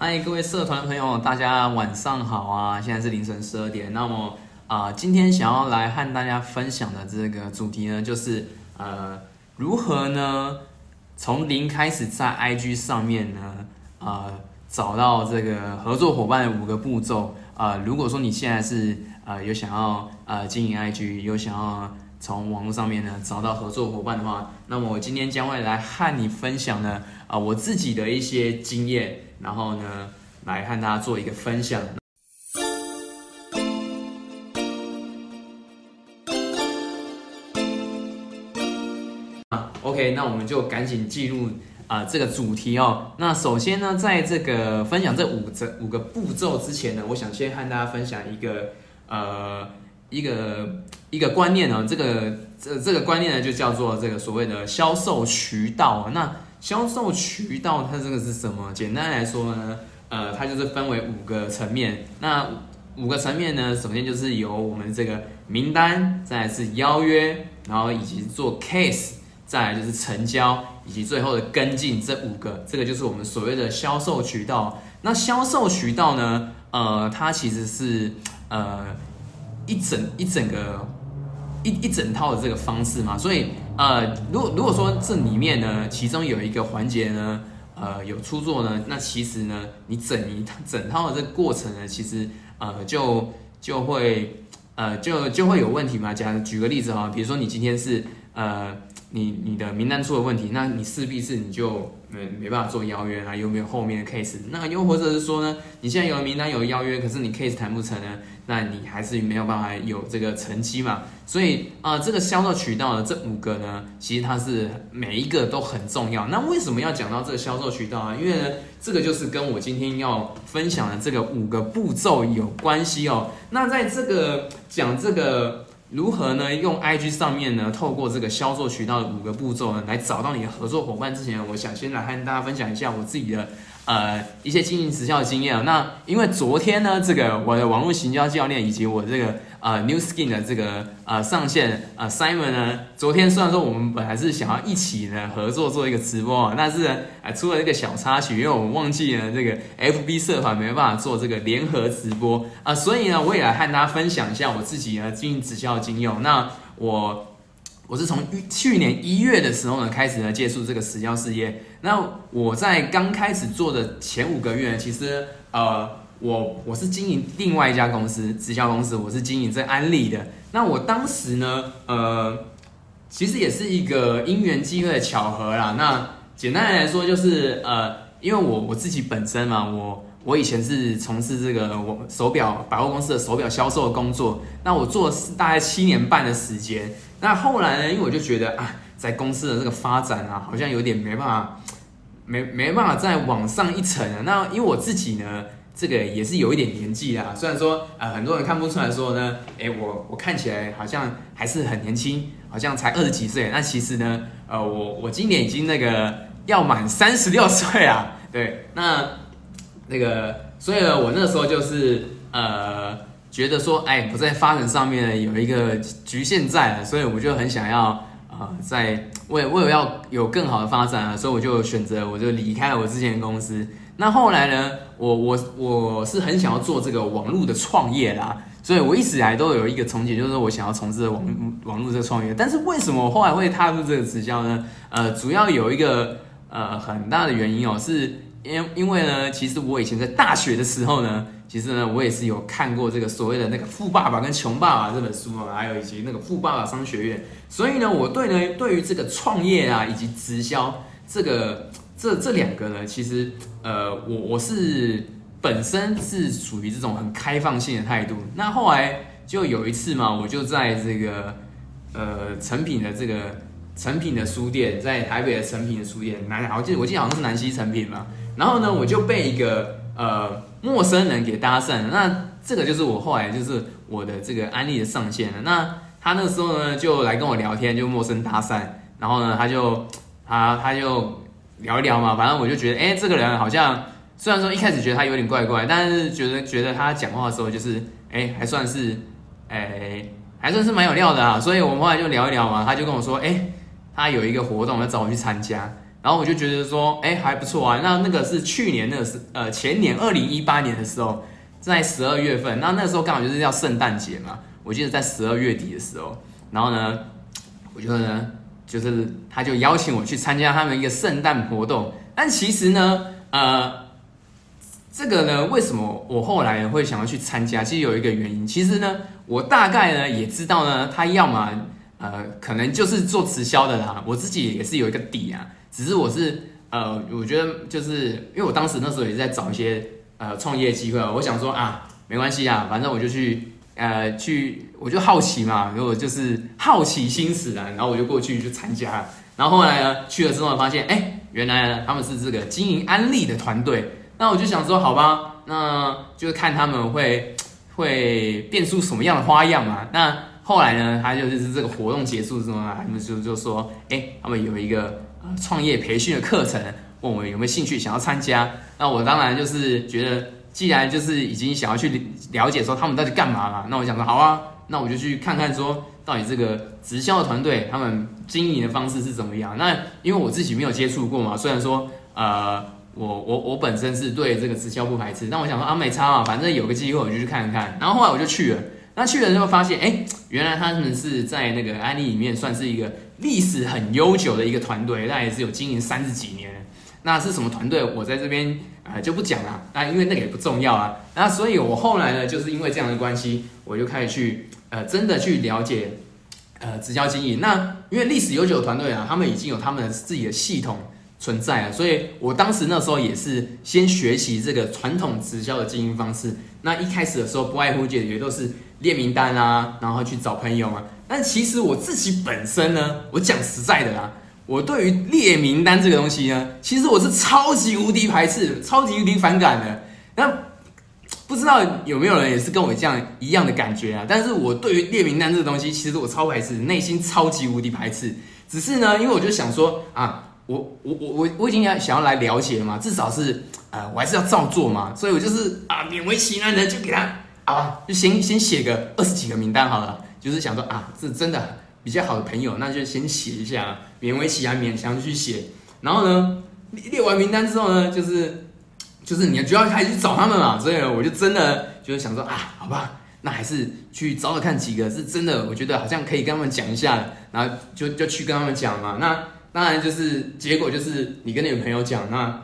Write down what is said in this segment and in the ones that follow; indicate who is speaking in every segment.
Speaker 1: 嗨，各位社团的朋友，大家晚上好啊！现在是凌晨十二点。那么啊、今天想要来和大家分享的这个主题呢，就是呃，如何呢从零开始在 IG 上面呢，呃，找到这个合作伙伴的五个步骤。呃，如果说你现在是呃有想要呃经营 IG，有想要从网络上面呢找到合作伙伴的话，那么我今天将会来和你分享呢啊、我自己的一些经验，然后呢来和大家做一个分享。，OK，那我们就赶紧进入啊、这个主题哦。那首先呢，在这个分享这五这五个步骤之前呢，我想先和大家分享一个呃一个一个观念哦。这个这这个观念呢，就叫做这个所谓的销售渠道。那销售渠道它这个是什么？简单来说呢，呃，它就是分为五个层面。那五个层面呢，首先就是由我们这个名单，再来是邀约，然后以及做 case，再来就是成交，以及最后的跟进，这五个，这个就是我们所谓的销售渠道。那销售渠道呢，呃，它其实是呃一整一整个一一整套的这个方式嘛，所以呃，如果如果说这里面呢，其中有一个环节呢，呃，有出错呢，那其实呢，你整一整套的这个过程呢，其实呃就就会呃就就会有问题嘛。假如举个例子哈，比如说你今天是呃你你的名单出了问题，那你势必是你就没没办法做邀约啊，有没有后面的 case？那又或者是说呢，你现在有了名单有邀约，可是你 case 谈不成呢，那你还是没有办法有这个成绩嘛。所以啊、这个销售渠道的，这五个呢，其实它是每一个都很重要。那为什么要讲到这个销售渠道啊？因为呢，这个就是跟我今天要分享的这个五个步骤有关系哦。那在这个讲这个如何呢，用 IG 上面呢，透过这个销售渠道的五个步骤呢，来找到你的合作伙伴之前，我想先来和大家分享一下我自己的。呃，一些经营直销的经验。那因为昨天呢，这个我的网络行销教练以及我这个呃 New Skin 的这个呃上线呃 Simon 呢，昨天虽然说我们本来是想要一起呢合作做一个直播啊，但是呢，呃出了一个小插曲，因为我们忘记了这个 FB 社团没办法做这个联合直播啊、所以呢，我也来和大家分享一下我自己呢经营直销的经验。那我。我是从去年一月的时候呢开始呢接触这个直销事业。那我在刚开始做的前五个月，其实呃，我我是经营另外一家公司直销公司，我是经营这安利的。那我当时呢，呃，其实也是一个因缘机会的巧合啦。那简单来说就是呃，因为我我自己本身嘛，我我以前是从事这个我手表百货公司的手表销售的工作，那我做了大概七年半的时间。那后来呢，因为我就觉得啊，在公司的这个发展啊，好像有点没办法，没没办法再往上一层了。那因为我自己呢，这个也是有一点年纪啦，虽然说、呃很多人看不出来说呢，诶，我我看起来好像还是很年轻，好像才二十几岁。那其实呢，呃，我我今年已经那个要满三十六岁啊。对，那那个，所以呢，我那时候就是呃，觉得说，哎，我在发展上面有一个局限在了，所以我就很想要啊、在为为了要有更好的发展啊，所以我就选择我就离开了我之前的公司。那后来呢，我我我是很想要做这个网络的创业啦，所以我一直以来都有一个憧憬，就是我想要从事网网络这个创业。但是为什么我后来会踏入这个直销呢？呃，主要有一个呃很大的原因哦，是因因为呢，其实我以前在大学的时候呢，其实呢，我也是有看过这个所谓的那个《富爸爸跟穷爸爸》这本书啊，还有以及那个《富爸爸商学院》，所以呢，我对呢对于这个创业啊以及直销这个这这两个呢，其实呃，我我是本身是属于这种很开放性的态度。那后来就有一次嘛，我就在这个呃成品的这个成品的书店，在台北的成品的书店，南我记得我记得好像是南西成品嘛。然后呢，我就被一个呃陌生人给搭讪。那这个就是我后来就是我的这个安利的上线了。那他那时候呢就来跟我聊天，就陌生搭讪。然后呢，他就他他就聊一聊嘛，反正我就觉得，哎，这个人好像虽然说一开始觉得他有点怪怪，但是觉得觉得他讲话的时候就是，哎，还算是，哎，还算是蛮有料的啊。所以我们后来就聊一聊嘛，他就跟我说，哎，他有一个活动要找我去参加。然后我就觉得说，哎，还不错啊。那那个是去年那个是呃前年二零一八年的时候，在十二月份，那那时候刚好就是要圣诞节嘛，我记得在十二月底的时候，然后呢，我觉得呢，就是他就邀请我去参加他们一个圣诞活动，但其实呢，呃。这个呢，为什么我后来会想要去参加？其实有一个原因，其实呢，我大概呢也知道呢，他要么呃，可能就是做直销的啦。我自己也是有一个底啊，只是我是呃，我觉得就是因为我当时那时候也在找一些呃创业机会，我想说啊，没关系啊，反正我就去呃去，我就好奇嘛，如果就是好奇心使然，然后我就过去就参加。然后后来呢，去了之后发现，哎，原来呢他们是这个经营安利的团队。那我就想说，好吧，那就看他们会会变出什么样的花样嘛。那后来呢，他就是这个活动结束之后呢，他们就就说，哎，他们有一个创业培训的课程，问我有没有兴趣想要参加。那我当然就是觉得，既然就是已经想要去了解说他们到底干嘛了，那我想说，好啊，那我就去看看说到底这个直销的团队他们经营的方式是怎么样。那因为我自己没有接触过嘛，虽然说呃。我我我本身是对这个直销不排斥，但我想说啊，没差嘛，反正有个机会我就去看看。然后后来我就去了，那去了之后发现，哎，原来他们是在那个安利里面算是一个历史很悠久的一个团队，那也是有经营三十几年。那是什么团队？我在这边啊就不讲了，那因为那个也不重要啊。那所以我后来呢，就是因为这样的关系，我就开始去呃真的去了解呃直销经营。那因为历史悠久的团队啊，他们已经有他们自己的系统。存在啊，所以我当时那时候也是先学习这个传统直销的经营方式。那一开始的时候，不外乎解决都是列名单啊，然后去找朋友啊。但其实我自己本身呢，我讲实在的啦，我对于列名单这个东西呢，其实我是超级无敌排斥、超级无敌反感的。那不知道有没有人也是跟我这样一样的感觉啊？但是我对于列名单这个东西，其实我超排斥，内心超级无敌排斥。只是呢，因为我就想说啊。我我我我我已经要想要来了解了嘛，至少是呃我还是要照做嘛，所以我就是啊勉为其难的就给他啊就先先写个二十几个名单好了，就是想说啊这真的比较好的朋友，那就先写一下，勉为其难勉强去写，然后呢列完名单之后呢，就是就是你就要开始去找他们嘛，所以我就真的就是想说啊好吧，那还是去找找看几个是真的，我觉得好像可以跟他们讲一下，然后就就去跟他们讲嘛，那。当然就是结果就是你跟你朋友讲，那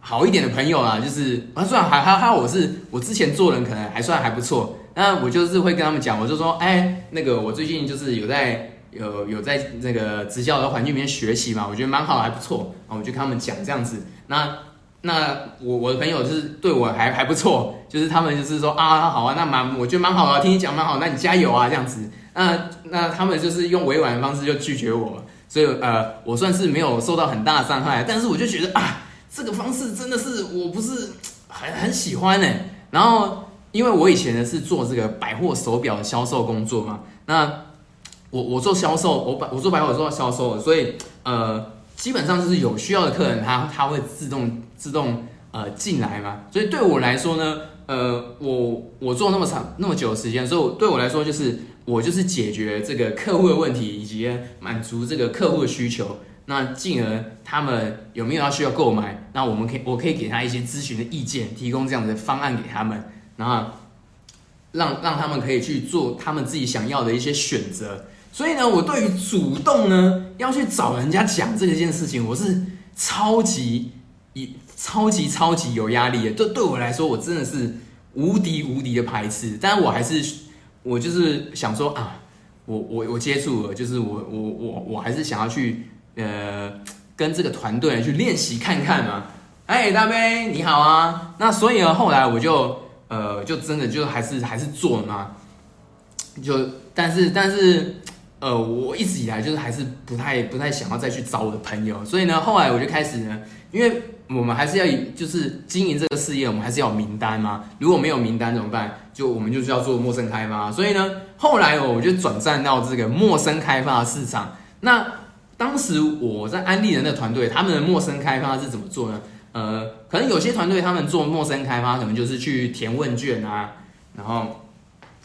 Speaker 1: 好一点的朋友啊，就是啊，虽然还还还我是我之前做人可能还算还不错，那我就是会跟他们讲，我就说，哎，那个我最近就是有在有有在那个职教的环境里面学习嘛，我觉得蛮好，还不错啊，我就跟他们讲这样子。那那我我的朋友是对我还还不错，就是他们就是说啊，好啊，那蛮我觉得蛮好啊，听你讲蛮好，那你加油啊这样子。那那他们就是用委婉的方式就拒绝我。所以呃，我算是没有受到很大的伤害，但是我就觉得啊，这个方式真的是我不是很很喜欢呢。然后因为我以前呢是做这个百货手表的销售工作嘛，那我我做销售，我百我做百货做到销售，所以呃，基本上就是有需要的客人，他他会自动自动呃进来嘛。所以对我来说呢，呃，我我做那么长那么久的时间，所以对我来说就是。我就是解决这个客户的问题，以及满足这个客户的需求，那进而他们有没有要需要购买，那我们可以我可以给他一些咨询的意见，提供这样的方案给他们，然后让让他们可以去做他们自己想要的一些选择。所以呢，我对于主动呢要去找人家讲这件事情，我是超级一超级超级有压力的。对对我来说，我真的是无敌无敌的排斥，但是我还是。我就是想说啊，我我我接触了，就是我我我我还是想要去呃跟这个团队去练习看看嘛。哎，大杯你好啊。那所以呢，后来我就呃就真的就还是还是做嘛。就但是但是呃我一直以来就是还是不太不太想要再去找我的朋友。所以呢，后来我就开始呢，因为。我们还是要以就是经营这个事业，我们还是要有名单嘛。如果没有名单怎么办？就我们就是要做陌生开发。所以呢，后来我就转战到这个陌生开发市场。那当时我在安利人的团队，他们的陌生开发是怎么做呢？呃，可能有些团队他们做陌生开发，可能就是去填问卷啊，然后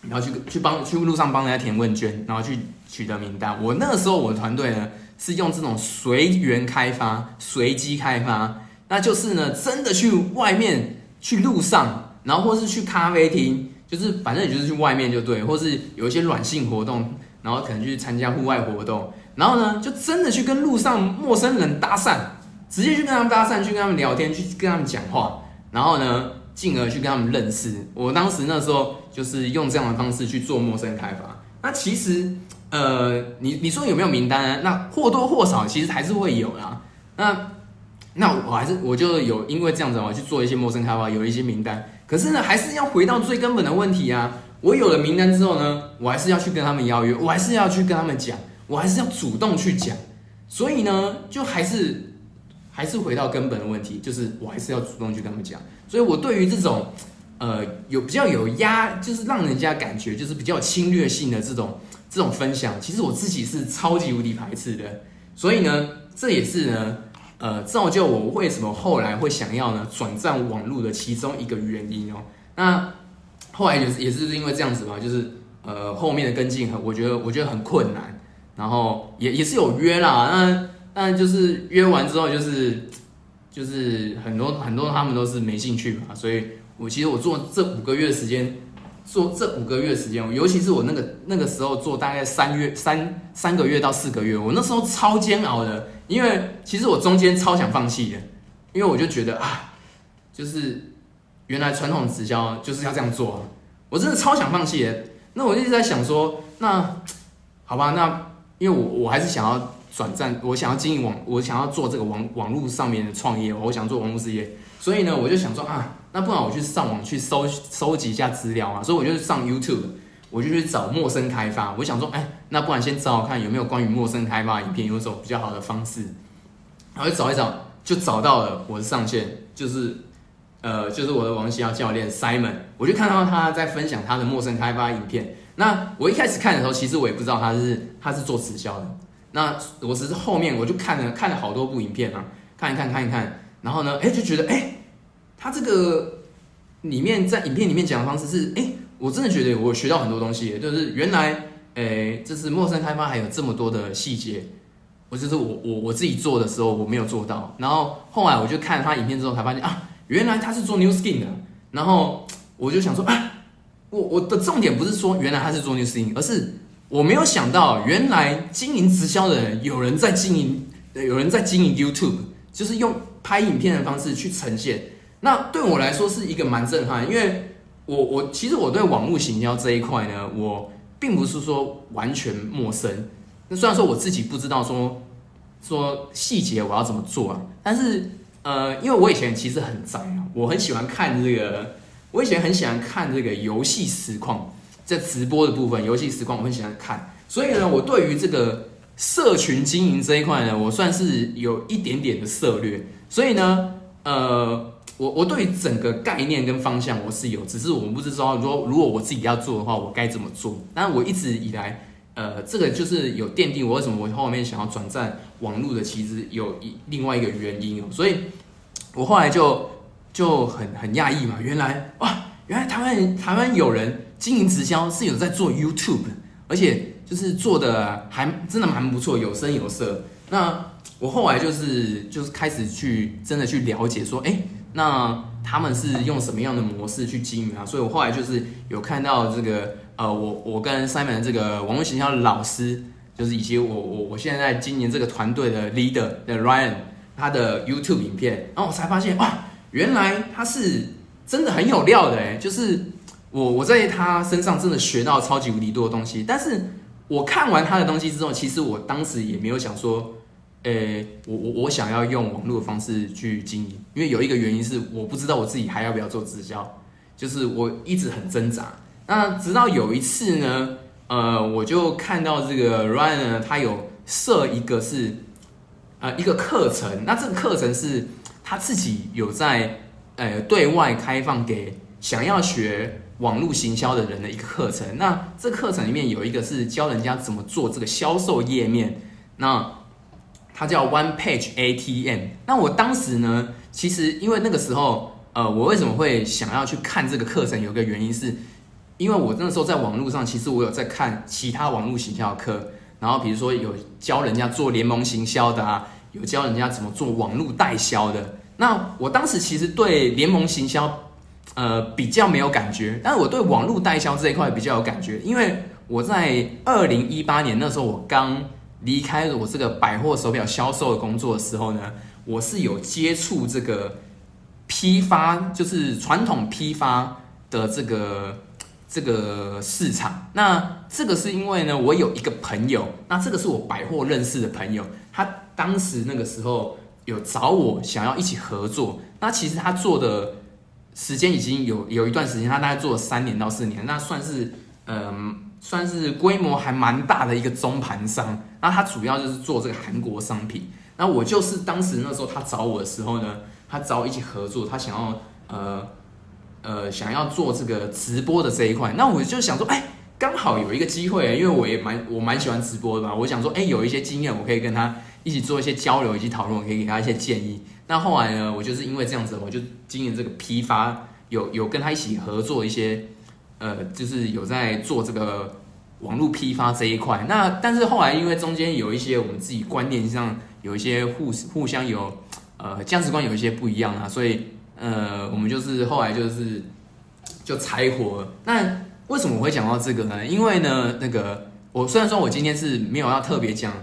Speaker 1: 然后去去帮去路上帮人家填问卷，然后去取得名单。我那个时候我的团队呢。是用这种随缘开发、随机开发，那就是呢，真的去外面去路上，然后或是去咖啡厅，就是反正也就是去外面就对，或是有一些软性活动，然后可能去参加户外活动，然后呢，就真的去跟路上陌生人搭讪，直接去跟他们搭讪，去跟他们聊天，去跟他们讲话，然后呢，进而去跟他们认识。我当时那时候就是用这样的方式去做陌生开发。那其实，呃，你你说有没有名单啊？那或多或少其实还是会有啦。那那我还是我就有因为这样子我去做一些陌生开发，有一些名单。可是呢，还是要回到最根本的问题啊。我有了名单之后呢，我还是要去跟他们邀约，我还是要去跟他们讲，我还是要主动去讲。所以呢，就还是还是回到根本的问题，就是我还是要主动去跟他们讲。所以我对于这种。呃，有比较有压，就是让人家感觉就是比较侵略性的这种这种分享，其实我自己是超级无敌排斥的。所以呢，这也是呢，呃，造就我为什么后来会想要呢转战网络的其中一个原因哦。那后来也是也是因为这样子嘛，就是呃后面的跟进很，我觉得我觉得很困难，然后也也是有约啦，那但就是约完之后就是就是很多很多他们都是没兴趣嘛，所以。我其实我做这五个月的时间，做这五个月时间，尤其是我那个那个时候做大概三月三三个月到四个月，我那时候超煎熬的，因为其实我中间超想放弃的，因为我就觉得啊，就是原来传统直销就是要这样做啊，我真的超想放弃的。那我一直在想说，那好吧，那因为我我还是想要转战，我想要经营网，我想要做这个网网络上面的创业，我想做网络事业，所以呢，我就想说啊。那不然我去上网去搜收集一下资料啊，所以我就上 YouTube，我就去找陌生开发。我想说，哎，那不然先找找看有没有关于陌生开发影片，有种比较好的方式。然后找一找，就找到了我的上线，就是呃，就是我的王西耀教练 Simon。我就看到他在分享他的陌生开发影片。那我一开始看的时候，其实我也不知道他是他是做直销的。那我只是后面我就看了看了好多部影片啊，看一看看一看，然后呢，哎，就觉得哎。他这个里面在影片里面讲的方式是，哎，我真的觉得我学到很多东西，就是原来，哎，这是陌生开发还有这么多的细节，我就是我我我自己做的时候我没有做到，然后后来我就看了他影片之后才发现啊，原来他是做 New Skin 的，然后我就想说啊，我我的重点不是说原来他是做 New Skin，而是我没有想到原来经营直销的人有人在经营，有人在经营 YouTube，就是用拍影片的方式去呈现。那对我来说是一个蛮震撼，因为我我其实我对网络行销这一块呢，我并不是说完全陌生。那虽然说我自己不知道说说细节我要怎么做啊，但是呃，因为我以前其实很宅啊，我很喜欢看这个，我以前很喜欢看这个游戏实况，在直播的部分，游戏实况我很喜欢看，所以呢，我对于这个社群经营这一块呢，我算是有一点点的涉略，所以呢，呃。我我对于整个概念跟方向我是有，只是我们不知道，如果如果我自己要做的话，我该怎么做？但我一直以来，呃，这个就是有奠定我为什么我后面想要转战网络的，其实有一另外一个原因哦。所以，我后来就就很很讶异嘛，原来哇，原来台湾台湾有人经营直销是有在做 YouTube，而且就是做的还真的蛮不错，有声有色。那我后来就是就是开始去真的去了解说，哎。那他们是用什么样的模式去经营啊？所以我后来就是有看到这个，呃，我我跟 Simon 这个网络形象老师，就是以及我我我现在今年这个团队的 leader 的 Ryan，他的 YouTube 影片，然后我才发现哇，原来他是真的很有料的哎，就是我我在他身上真的学到超级无敌多的东西，但是我看完他的东西之后，其实我当时也没有想说。诶，我我我想要用网络的方式去经营，因为有一个原因是我不知道我自己还要不要做直销，就是我一直很挣扎。那直到有一次呢，呃，我就看到这个 Ryan 呢，他有设一个是呃一个课程，那这个课程是他自己有在呃对外开放给想要学网络行销的人的一个课程。那这课程里面有一个是教人家怎么做这个销售页面，那。它叫 One Page ATM。那我当时呢，其实因为那个时候，呃，我为什么会想要去看这个课程？有个原因是，因为我那时候在网络上，其实我有在看其他网络行销课。然后比如说有教人家做联盟行销的啊，有教人家怎么做网络代销的。那我当时其实对联盟行销，呃，比较没有感觉，但是我对网络代销这一块比较有感觉，因为我在二零一八年那时候我刚离开我这个百货手表销售的工作的时候呢，我是有接触这个批发，就是传统批发的这个这个市场。那这个是因为呢，我有一个朋友，那这个是我百货认识的朋友，他当时那个时候。有找我想要一起合作，那其实他做的时间已经有有一段时间，他大概做了三年到四年，那算是嗯算是规模还蛮大的一个中盘商。那他主要就是做这个韩国商品。那我就是当时那时候他找我的时候呢，他找我一起合作，他想要呃呃想要做这个直播的这一块。那我就想说，哎，刚好有一个机会，因为我也蛮我蛮喜欢直播的嘛，我想说，哎，有一些经验，我可以跟他。一起做一些交流以及讨论，我可以给他一些建议。那后来呢，我就是因为这样子，我就经营这个批发，有有跟他一起合作一些，呃，就是有在做这个网络批发这一块。那但是后来因为中间有一些我们自己观念上有一些互互相有呃价值观有一些不一样啊，所以呃我们就是后来就是就拆伙。那为什么我会讲到这个呢？因为呢，那个我虽然说我今天是没有要特别讲。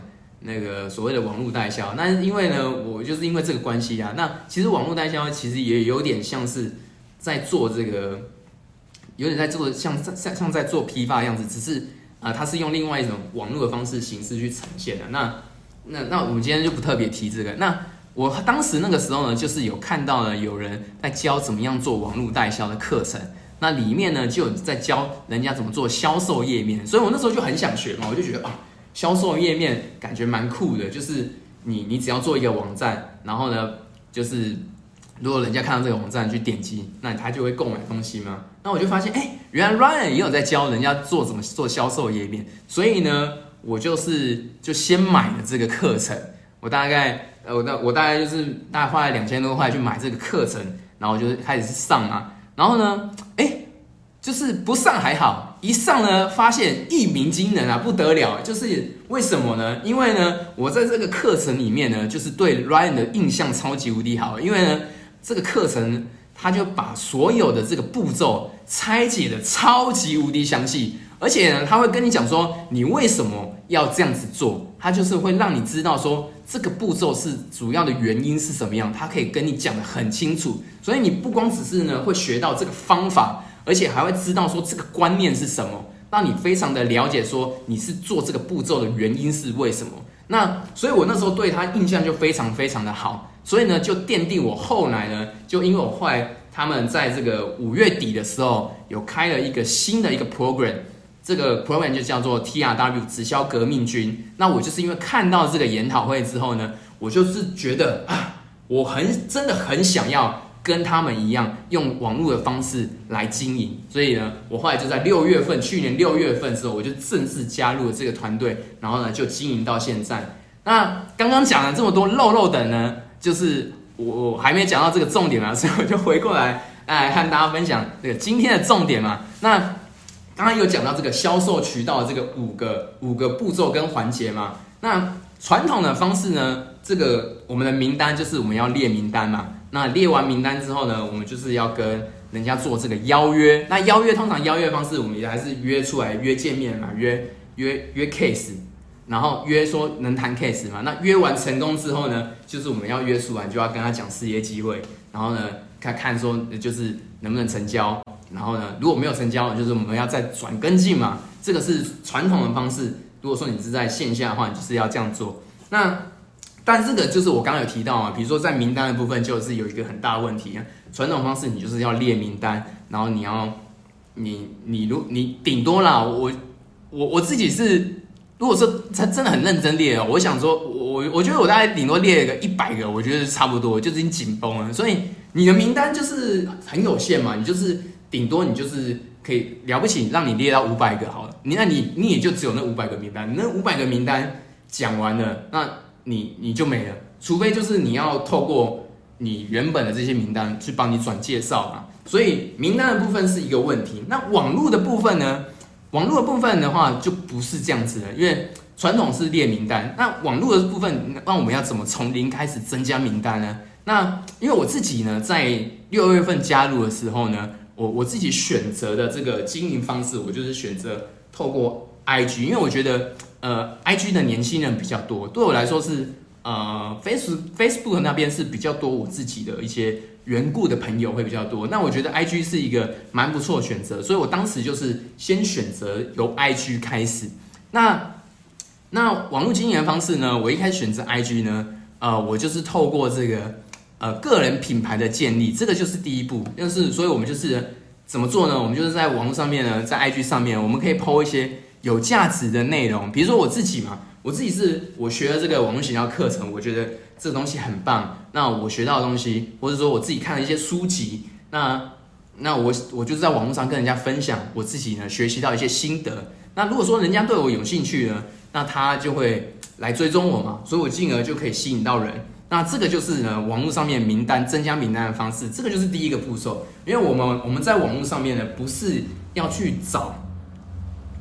Speaker 1: 那个所谓的网络代销，那因为呢，我就是因为这个关系啊。那其实网络代销其实也有点像是在做这个，有点在做像像像在做批发的样子，只是啊，它是用另外一种网络的方式形式去呈现的。那那那我们今天就不特别提这个。那我当时那个时候呢，就是有看到了有人在教怎么样做网络代销的课程，那里面呢就有在教人家怎么做销售页面，所以我那时候就很想学嘛，我就觉得啊。销售页面感觉蛮酷的，就是你你只要做一个网站，然后呢，就是如果人家看到这个网站去点击，那他就会购买东西吗？那我就发现，哎，原来 Ryan 也有在教人家做怎么做销售页面，所以呢，我就是就先买了这个课程，我大概呃我大我大概就是大概花了两千多块去买这个课程，然后就开始上嘛，然后呢，哎。就是不上还好，一上呢，发现一鸣惊人啊，不得了！就是为什么呢？因为呢，我在这个课程里面呢，就是对 Ryan 的印象超级无敌好。因为呢，这个课程他就把所有的这个步骤拆解的超级无敌详细，而且呢，他会跟你讲说你为什么要这样子做，他就是会让你知道说这个步骤是主要的原因是什么样，他可以跟你讲的很清楚。所以你不光只是呢会学到这个方法。而且还会知道说这个观念是什么，让你非常的了解说你是做这个步骤的原因是为什么。那所以我那时候对他印象就非常非常的好，所以呢就奠定我后来呢就因为我后来他们在这个五月底的时候有开了一个新的一个 program，这个 program 就叫做 TRW 直销革命军。那我就是因为看到这个研讨会之后呢，我就是觉得啊，我很真的很想要。跟他们一样用网络的方式来经营，所以呢，我后来就在六月份，去年六月份的时候，我就正式加入了这个团队，然后呢，就经营到现在。那刚刚讲了这么多漏漏的呢，就是我还没讲到这个重点嘛，所以我就回过来来和大家分享这个今天的重点嘛。那刚刚有讲到这个销售渠道的这个五个五个步骤跟环节嘛。那传统的方式呢，这个我们的名单就是我们要列名单嘛。那列完名单之后呢，我们就是要跟人家做这个邀约。那邀约通常邀约方式，我们也还是约出来约见面嘛，约约约 case，然后约说能谈 case 嘛。那约完成功之后呢，就是我们要约出来，就要跟他讲事业机会，然后呢看看说就是能不能成交，然后呢如果没有成交，就是我们要再转跟进嘛。这个是传统的方式。如果说你是在线下的话，你就是要这样做。那但这个就是我刚刚有提到啊，比如说在名单的部分，就是有一个很大的问题啊。传统方式你就是要列名单，然后你要你你如你顶多啦，我我我自己是，如果说他真的很认真列哦，我想说我我觉得我大概顶多列个一百个，我觉得差不多，就已经紧绷了。所以你的名单就是很有限嘛，你就是顶多你就是可以了不起让你列到五百个好了，你那你你也就只有那五百个名单，那五百个名单讲完了那。你你就没了，除非就是你要透过你原本的这些名单去帮你转介绍嘛。所以名单的部分是一个问题。那网络的部分呢？网络的部分的话就不是这样子的，因为传统是列名单，那网络的部分，那我们要怎么从零开始增加名单呢？那因为我自己呢，在六月份加入的时候呢，我我自己选择的这个经营方式，我就是选择透过 IG，因为我觉得呃，IG 的年轻人比较多，对我来说是呃，Face Facebook 那边是比较多我自己的一些缘故的朋友会比较多。那我觉得 IG 是一个蛮不错的选择，所以我当时就是先选择由 IG 开始。那那网络经营的方式呢，我一开始选择 IG 呢，呃，我就是透过这个。呃，个人品牌的建立，这个就是第一步。就是，所以我们就是怎么做呢？我们就是在网络上面呢，在 IG 上面，我们可以 PO 一些有价值的内容。比如说我自己嘛，我自己是我学了这个网络营销课程，我觉得这个东西很棒。那我学到的东西，或者说我自己看了一些书籍，那那我我就是在网络上跟人家分享我自己呢学习到一些心得。那如果说人家对我有兴趣呢，那他就会来追踪我嘛，所以我进而就可以吸引到人。那这个就是呢，网络上面名单增加名单的方式，这个就是第一个步骤。因为我们我们在网络上面呢，不是要去找，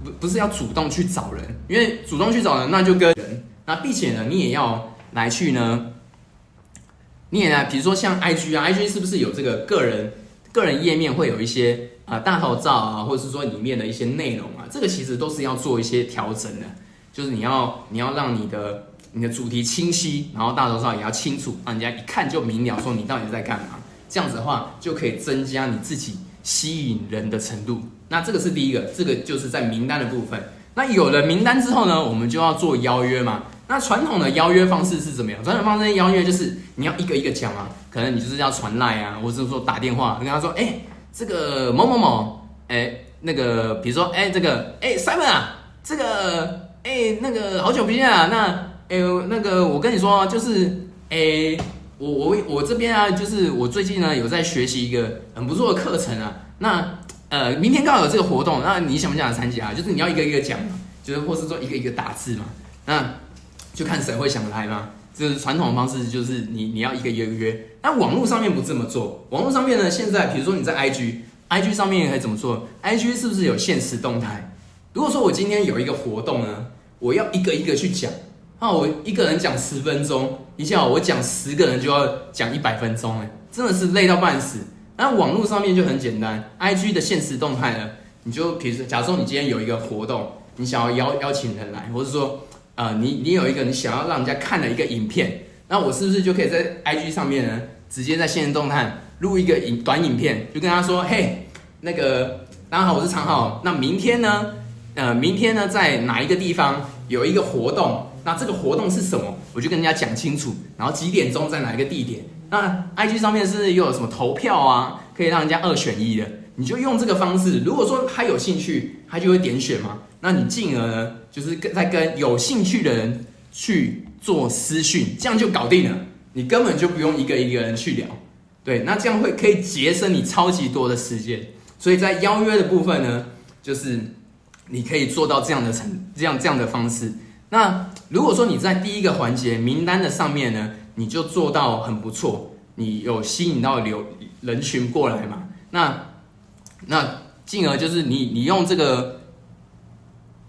Speaker 1: 不不是要主动去找人，因为主动去找人，那就跟人，那并且呢，你也要来去呢，你也来，比如说像 IG 啊，IG 是不是有这个个人个人页面会有一些啊大头照啊，或者是说里面的一些内容啊，这个其实都是要做一些调整的，就是你要你要让你的。你的主题清晰，然后大头照也要清楚，让人家一看就明了，说你到底在干嘛。这样子的话，就可以增加你自己吸引人的程度。那这个是第一个，这个就是在名单的部分。那有了名单之后呢，我们就要做邀约嘛。那传统的邀约方式是怎么样？传统方式邀约就是你要一个一个讲啊，可能你就是要传赖啊，或者是说打电话跟他说，哎，这个某某某，哎，那个比如说，哎，这个，哎，Simon 啊，这个，哎，那个好久不见啊，那。哎，那个，我跟你说，就是，哎，我我我这边啊，就是我最近呢有在学习一个很不错的课程啊。那呃，明天刚好有这个活动，那你想不想参加？就是你要一个一个讲嘛，就是或是说一个一个打字嘛，那就看谁会想来嘛。就是传统的方式，就是你你要一个一个约。那网络上面不这么做，网络上面呢，现在比如说你在 IG，IG 上面可以怎么做？IG 是不是有现实动态？如果说我今天有一个活动呢，我要一个一个去讲。那我一个人讲十分钟，你想我讲十个人就要讲一百分钟，哎，真的是累到半死。那网络上面就很简单，IG 的现实动态呢，你就比如说，假如说你今天有一个活动，你想要邀邀请人来，或者说，呃，你你有一个你想要让人家看的一个影片，那我是不是就可以在 IG 上面呢，直接在现实动态录一个影短影片，就跟他说，嘿，那个大家好，我是常浩，那明天呢，呃，明天呢在哪一个地方有一个活动？那这个活动是什么？我就跟人家讲清楚，然后几点钟在哪一个地点？那 IG 上面是又有什么投票啊？可以让人家二选一的，你就用这个方式。如果说他有兴趣，他就会点选嘛。那你进而呢，就是跟在跟有兴趣的人去做私讯，这样就搞定了。你根本就不用一个一个人去聊，对，那这样会可以节省你超级多的时间。所以在邀约的部分呢，就是你可以做到这样的成这样这样的方式。那如果说你在第一个环节名单的上面呢，你就做到很不错，你有吸引到流人群过来嘛？那那进而就是你你用这个，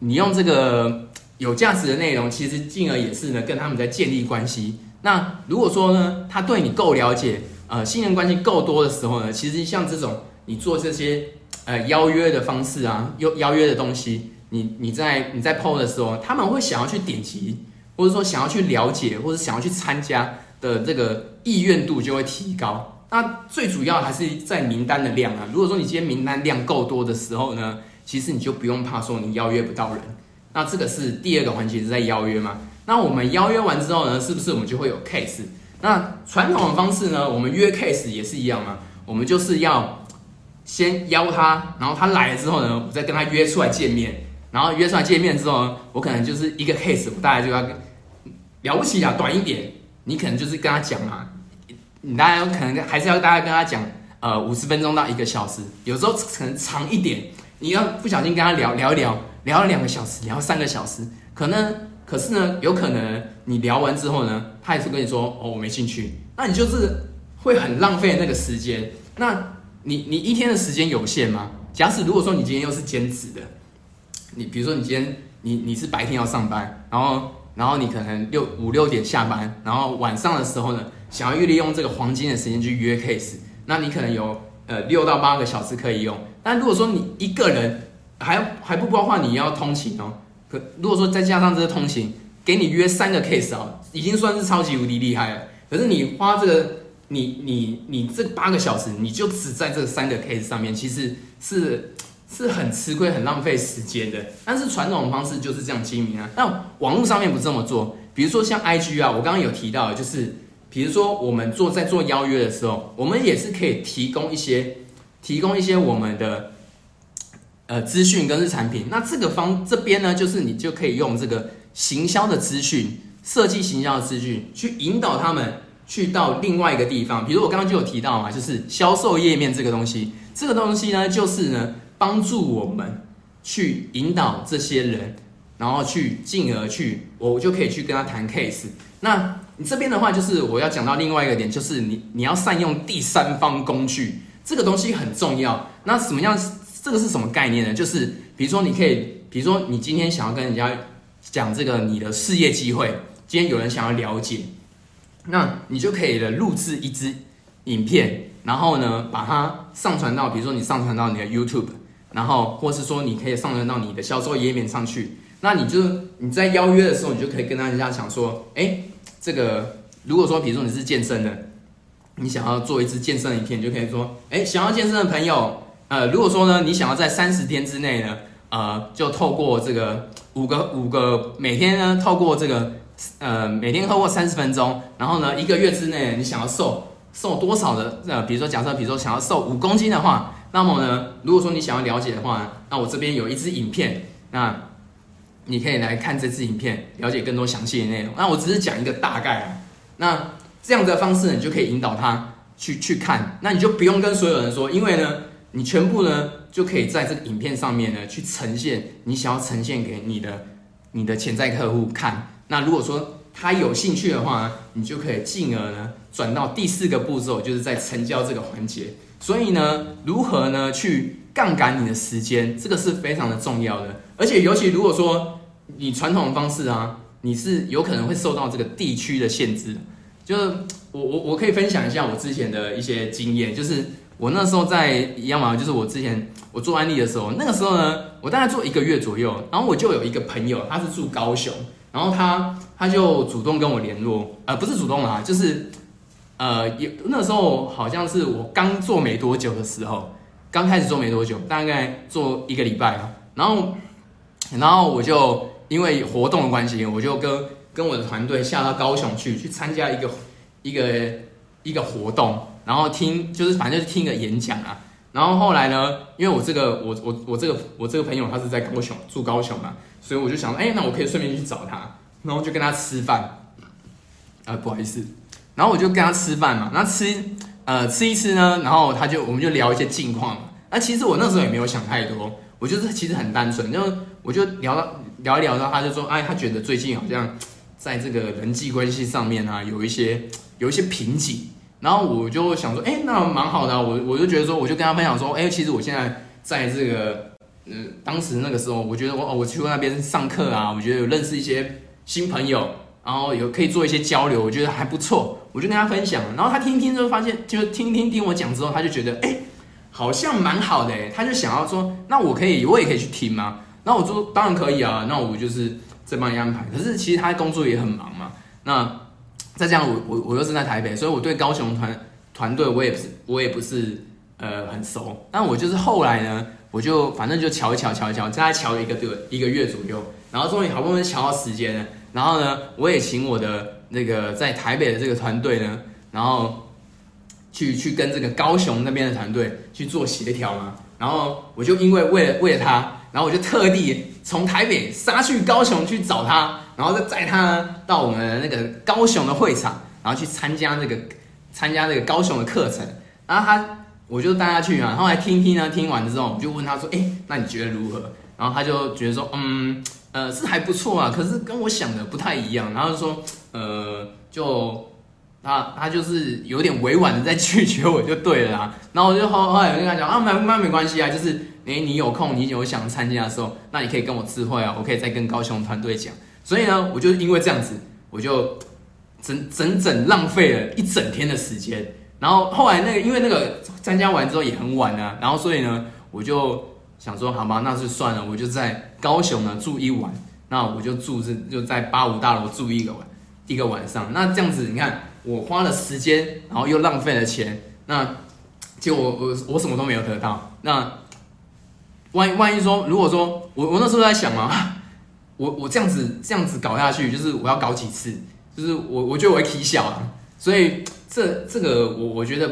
Speaker 1: 你用这个有价值的内容，其实进而也是呢跟他们在建立关系。那如果说呢他对你够了解，呃信任关系够多的时候呢，其实像这种你做这些呃邀约的方式啊，邀邀约的东西。你你在你在 PO 的时候，他们会想要去点击，或者说想要去了解，或者想要去参加的这个意愿度就会提高。那最主要还是在名单的量啊。如果说你今天名单量够多的时候呢，其实你就不用怕说你邀约不到人。那这个是第二个环节是在邀约嘛？那我们邀约完之后呢，是不是我们就会有 case？那传统的方式呢，我们约 case 也是一样嘛？我们就是要先邀他，然后他来了之后呢，我再跟他约出来见面。然后约出来见面之后呢，我可能就是一个 case，我大概就要了不起啊，短一点，你可能就是跟他讲嘛，你大家可能还是要大家跟他讲，呃，五十分钟到一个小时，有时候可能长一点，你要不小心跟他聊聊一聊，聊了两个小时，聊三个小时，可能可是呢，有可能你聊完之后呢，他也是跟你说哦，我没兴趣，那你就是会很浪费那个时间。那你你一天的时间有限吗？假使如果说你今天又是兼职的。你比如说，你今天你你是白天要上班，然后然后你可能六五六点下班，然后晚上的时候呢，想要利用这个黄金的时间去约 case，那你可能有呃六到八个小时可以用。但如果说你一个人还还不包括你要通勤哦，可如果说再加上这个通勤，给你约三个 case 啊，已经算是超级无敌厉害了。可是你花这个你你你这八个小时，你就只在这三个 case 上面，其实是。是很吃亏、很浪费时间的。但是传统方式就是这样精明啊。那网络上面不这么做，比如说像 IG 啊，我刚刚有提到，就是比如说我们做在做邀约的时候，我们也是可以提供一些提供一些我们的呃资讯跟是产品。那这个方这边呢，就是你就可以用这个行销的资讯、设计行销的资讯去引导他们去到另外一个地方。比如我刚刚就有提到嘛，就是销售页面这个东西，这个东西呢，就是呢。帮助我们去引导这些人，然后去进而去，我就可以去跟他谈 case。那你这边的话，就是我要讲到另外一个点，就是你你要善用第三方工具，这个东西很重要。那什么样？这个是什么概念呢？就是比如说，你可以，比如说你今天想要跟人家讲这个你的事业机会，今天有人想要了解，那你就可以了录制一支影片，然后呢把它上传到，比如说你上传到你的 YouTube。然后，或是说，你可以上传到你的销售页面上去。那你就你在邀约的时候，你就可以跟大家讲说，哎，这个如果说，比如说你是健身的，你想要做一支健身影片，你就可以说，哎，想要健身的朋友，呃，如果说呢，你想要在三十天之内呢，呃，就透过这个五个五个每天呢，透过这个呃每天透过三十分钟，然后呢，一个月之内你想要瘦瘦多少的？呃，比如说假设，比如说想要瘦五公斤的话。那么呢，如果说你想要了解的话，那我这边有一支影片，那你可以来看这支影片，了解更多详细的内容。那我只是讲一个大概啊，那这样的方式你就可以引导他去去看，那你就不用跟所有人说，因为呢，你全部呢就可以在这个影片上面呢去呈现你想要呈现给你的你的潜在客户看。那如果说他有兴趣的话，你就可以进而呢转到第四个步骤，就是在成交这个环节。所以呢，如何呢去杠杆你的时间，这个是非常的重要的。而且尤其如果说你传统的方式啊，你是有可能会受到这个地区的限制。就是我我我可以分享一下我之前的一些经验，就是我那时候在一样嘛，就是我之前我做安利的时候，那个时候呢，我大概做一个月左右，然后我就有一个朋友，他是住高雄，然后他他就主动跟我联络，呃，不是主动啊，就是。呃，有那时候好像是我刚做没多久的时候，刚开始做没多久，大概做一个礼拜啊。然后，然后我就因为活动的关系，我就跟跟我的团队下到高雄去，去参加一个一个一个活动，然后听就是反正就是听个演讲啊。然后后来呢，因为我这个我我我这个我这个朋友他是在高雄住高雄嘛，所以我就想，哎，那我可以顺便去找他，然后就跟他吃饭。啊，不好意思。然后我就跟他吃饭嘛，那吃，呃，吃一吃呢，然后他就我们就聊一些近况。那其实我那时候也没有想太多，我就是其实很单纯，就我就聊到聊一聊到，他就说，哎，他觉得最近好像在这个人际关系上面啊，有一些有一些瓶颈。然后我就想说，哎，那蛮好的，我我就觉得说，我就跟他分享说，哎，其实我现在在这个，呃，当时那个时候，我觉得我我去那边上课啊，我觉得有认识一些新朋友。然后有可以做一些交流，我觉得还不错，我就跟他分享。然后他听听之后发现，就听听听我讲之后，他就觉得哎，好像蛮好的他就想要说，那我可以，我也可以去听吗？然后我说当然可以啊，那我就是再帮你安排。可是其实他工作也很忙嘛。那再这样，我我我又是在台北，所以我对高雄团团队我也不是我也不是呃很熟。但我就是后来呢，我就反正就瞧一瞧瞧一瞧，大概瞧一个对一个月左右，然后终于好不容易瞧到时间了。然后呢，我也请我的那个在台北的这个团队呢，然后去去跟这个高雄那边的团队去做协调嘛。然后我就因为为了为了他，然后我就特地从台北杀去高雄去找他，然后再载他到我们那个高雄的会场，然后去参加那个参加那个高雄的课程。然后他我就带他去嘛，后来听听呢，听完之后我们就问他说：“哎，那你觉得如何？”然后他就觉得说：“嗯。”呃，是还不错啊，可是跟我想的不太一样。然后就说，呃，就他他就是有点委婉的在拒绝我就对了啦。然后我就后后来我就跟他讲啊，没没没关系啊，就是哎你有空你有想参加的时候，那你可以跟我知会啊，我可以再跟高雄团队讲。所以呢，我就因为这样子，我就整整整浪费了一整天的时间。然后后来那个因为那个参加完之后也很晚啊，然后所以呢，我就想说好吧，那就算了，我就在高雄呢住一晚。那我就住这就在八五大楼住一个晚一个晚上。那这样子你看，我花了时间，然后又浪费了钱，那结果我我我什么都没有得到。那万一万一说，如果说我我那时候在想嘛，我我这样子这样子搞下去，就是我要搞几次，就是我我觉得我会踢小啊。所以这这个我我觉得，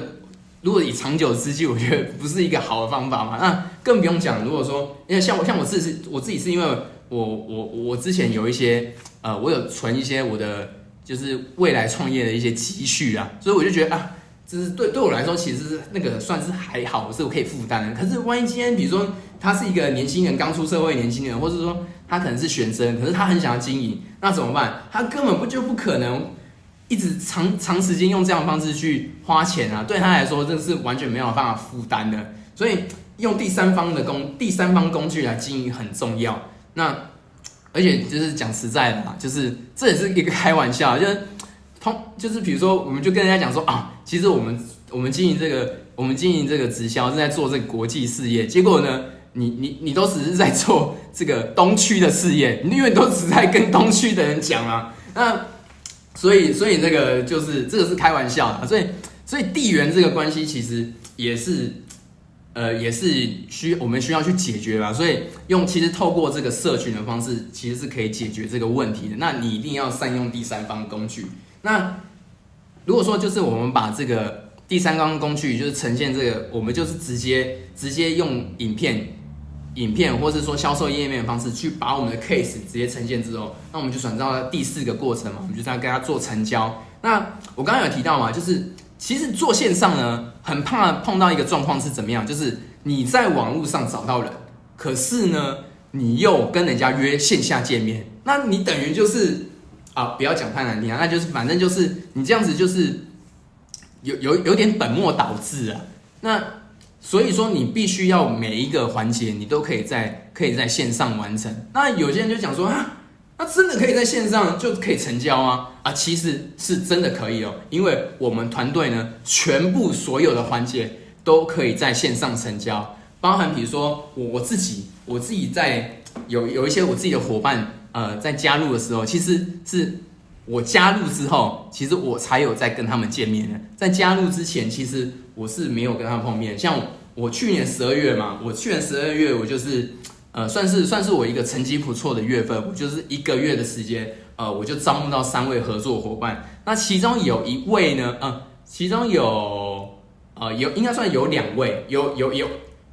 Speaker 1: 如果以长久之计，我觉得不是一个好的方法嘛。那更不用讲，如果说因为像我像我自己是我自己是因为。我我我之前有一些呃，我有存一些我的就是未来创业的一些积蓄啊，所以我就觉得啊，就是对对我来说，其实是那个算是还好，是我可以负担的。可是万一今天比如说他是一个年轻人，刚出社会年轻人，或者说他可能是学生，可是他很想要经营，那怎么办？他根本不就不可能一直长长时间用这样的方式去花钱啊？对他来说，这是完全没有办法负担的。所以用第三方的工第三方工具来经营很重要。那，而且就是讲实在的嘛，就是这也是一个开玩笑，就是通，就是比如说，我们就跟人家讲说啊，其实我们我们经营这个，我们经营这个直销是在做这个国际事业，结果呢，你你你都只是在做这个东区的事业，你因为都只在跟东区的人讲啊，那所以所以这个就是这个是开玩笑啊，所以所以地缘这个关系其实也是。呃，也是需我们需要去解决吧，所以用其实透过这个社群的方式，其实是可以解决这个问题的。那你一定要善用第三方工具。那如果说就是我们把这个第三方工具，就是呈现这个，我们就是直接直接用影片、影片或者说销售页面的方式，去把我们的 case 直接呈现之后，那我们就转到了第四个过程嘛，我们就是要跟他做成交。那我刚刚有提到嘛，就是。其实做线上呢，很怕碰到一个状况是怎么样？就是你在网络上找到人，可是呢，你又跟人家约线下见面，那你等于就是啊，不要讲太难听啊，那就是反正就是你这样子就是有有有点本末倒置啊。那所以说你必须要每一个环节你都可以在可以在线上完成。那有些人就讲说啊。那真的可以在线上就可以成交啊啊，其实是真的可以哦，因为我们团队呢，全部所有的环节都可以在线上成交，包含比如说我我自己，我自己在有有一些我自己的伙伴，呃，在加入的时候，其实是我加入之后，其实我才有在跟他们见面的，在加入之前，其实我是没有跟他碰面。像我去年十二月嘛，我去年十二月我就是。呃，算是算是我一个成绩不错的月份，我就是一个月的时间，呃，我就招募到三位合作伙伴。那其中有一位呢，呃，其中有呃有应该算有两位，有有有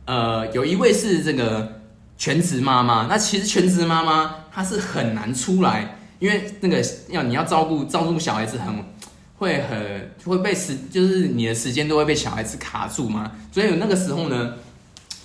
Speaker 1: 呃有一位是这个全职妈妈。那其实全职妈妈她是很难出来，因为那个要你要照顾照顾小孩子，很会很会被时，就是你的时间都会被小孩子卡住嘛。所以那个时候呢，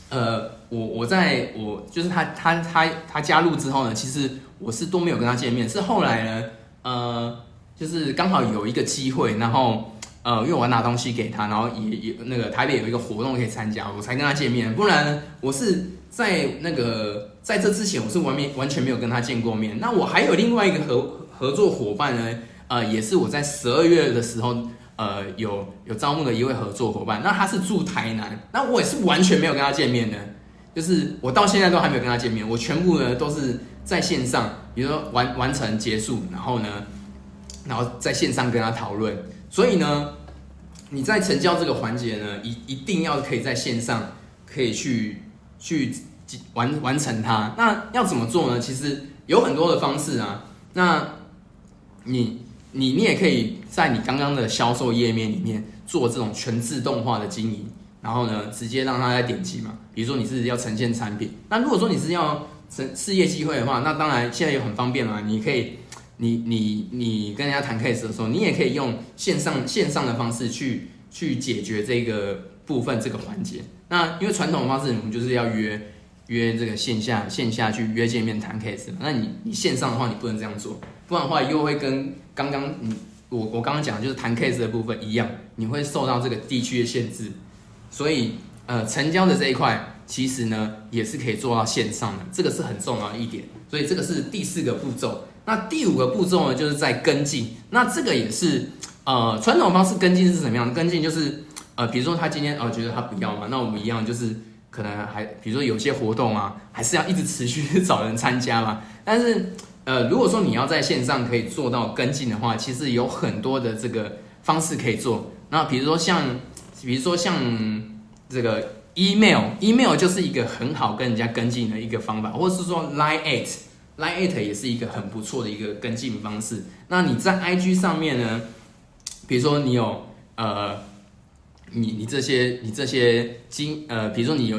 Speaker 1: 呃。我我在我就是他他他他加入之后呢，其实我是都没有跟他见面，是后来呢，呃，就是刚好有一个机会，然后呃，因为我拿东西给他，然后也也那个台北有一个活动可以参加，我才跟他见面，不然我是在那个在这之前我是完没完全没有跟他见过面。那我还有另外一个合合作伙伴呢，呃，也是我在十二月的时候。呃，有有招募的一位合作伙伴，那他是住台南，那我也是完全没有跟他见面的。就是我到现在都还没有跟他见面，我全部呢都是在线上，比如说完完成结束，然后呢，然后在线上跟他讨论。所以呢，你在成交这个环节呢，一一定要可以在线上可以去去完完成它。那要怎么做呢？其实有很多的方式啊。那你你你也可以在你刚刚的销售页面里面做这种全自动化的经营。然后呢，直接让他来点击嘛。比如说你是要呈现产品，那如果说你是要成事业机会的话，那当然现在也很方便嘛。你可以，你你你跟人家谈 case 的时候，你也可以用线上线上的方式去去解决这个部分这个环节。那因为传统的方式，我们就是要约约这个线下线下去约见面谈 case。那你你线上的话，你不能这样做，不然的话又会跟刚刚你我我刚刚讲的就是谈 case 的部分一样，你会受到这个地区的限制，所以呃成交的这一块其实呢也是可以做到线上的，这个是很重要的一点。所以这个是第四个步骤。那第五个步骤呢，就是在跟进。那这个也是呃传统方式跟进是怎么样？跟进就是呃比如说他今天哦觉得他不要嘛，那我们一样就是可能还比如说有些活动啊，还是要一直持续找人参加嘛。但是呃如果说你要在线上可以做到跟进的话，其实有很多的这个方式可以做。那比如说像比如说像这个 email，email 就是一个很好跟人家跟进的一个方法，或者是说 line eight。Line at 也是一个很不错的一个跟进方式。那你在 IG 上面呢？比如说你有呃，你你这些你这些经呃，比如说你有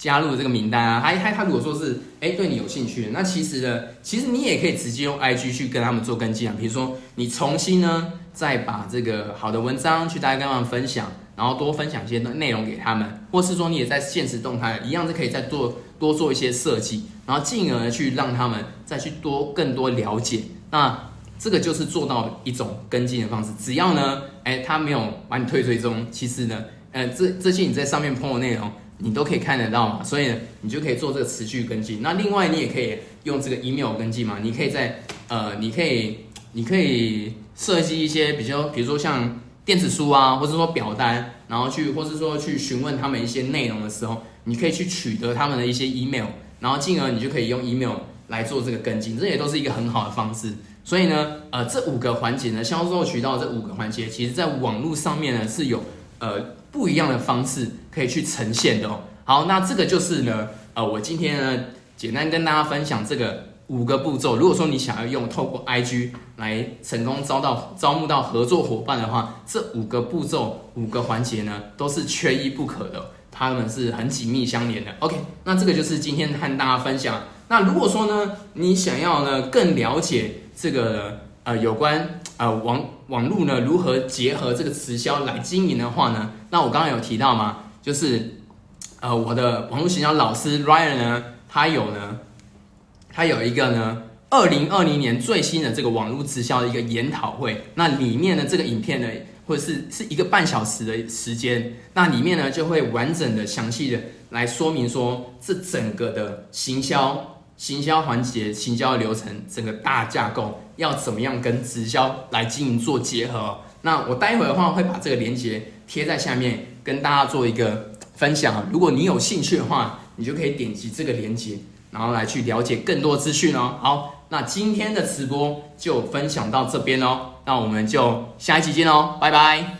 Speaker 1: 加入这个名单啊，他他他如果说是哎对你有兴趣，那其实呢，其实你也可以直接用 IG 去跟他们做跟进啊。比如说你重新呢再把这个好的文章去大家跟他们分享，然后多分享一些内容给他们，或是说你也在现实动态一样是可以再做。多做一些设计，然后进而去让他们再去多更多了解，那这个就是做到一种跟进的方式。只要呢，哎，他没有把你退追踪，其实呢，呃，这这些你在上面碰的内容，你都可以看得到嘛，所以呢，你就可以做这个持续跟进。那另外你也可以用这个 email 跟进嘛，你可以在呃，你可以你可以设计一些比较，比如说像电子书啊，或者说表单，然后去，或是说去询问他们一些内容的时候。你可以去取得他们的一些 email，然后进而你就可以用 email 来做这个跟进，这也都是一个很好的方式。所以呢，呃，这五个环节呢，销售渠道这五个环节，其实在网络上面呢是有呃不一样的方式可以去呈现的哦。好，那这个就是呢，呃，我今天呢简单跟大家分享这个五个步骤。如果说你想要用透过 IG 来成功招到招募到合作伙伴的话，这五个步骤五个环节呢都是缺一不可的。他们是很紧密相连的。OK，那这个就是今天和大家分享。那如果说呢，你想要呢更了解这个呃有关呃网网络呢如何结合这个直销来经营的话呢，那我刚刚有提到吗，就是呃我的网络营销老师 Ryan 呢，他有呢，他有一个呢二零二零年最新的这个网络直销的一个研讨会，那里面的这个影片呢。或者是是一个半小时的时间，那里面呢就会完整的、详细的来说明说这整个的行销、行销环节、行销流程整个大架构要怎么样跟直销来进行做结合。那我待会的话会把这个链接贴在下面，跟大家做一个分享。如果你有兴趣的话，你就可以点击这个链接，然后来去了解更多资讯哦。好，那今天的直播就分享到这边哦。那我们就下一期见喽，拜拜。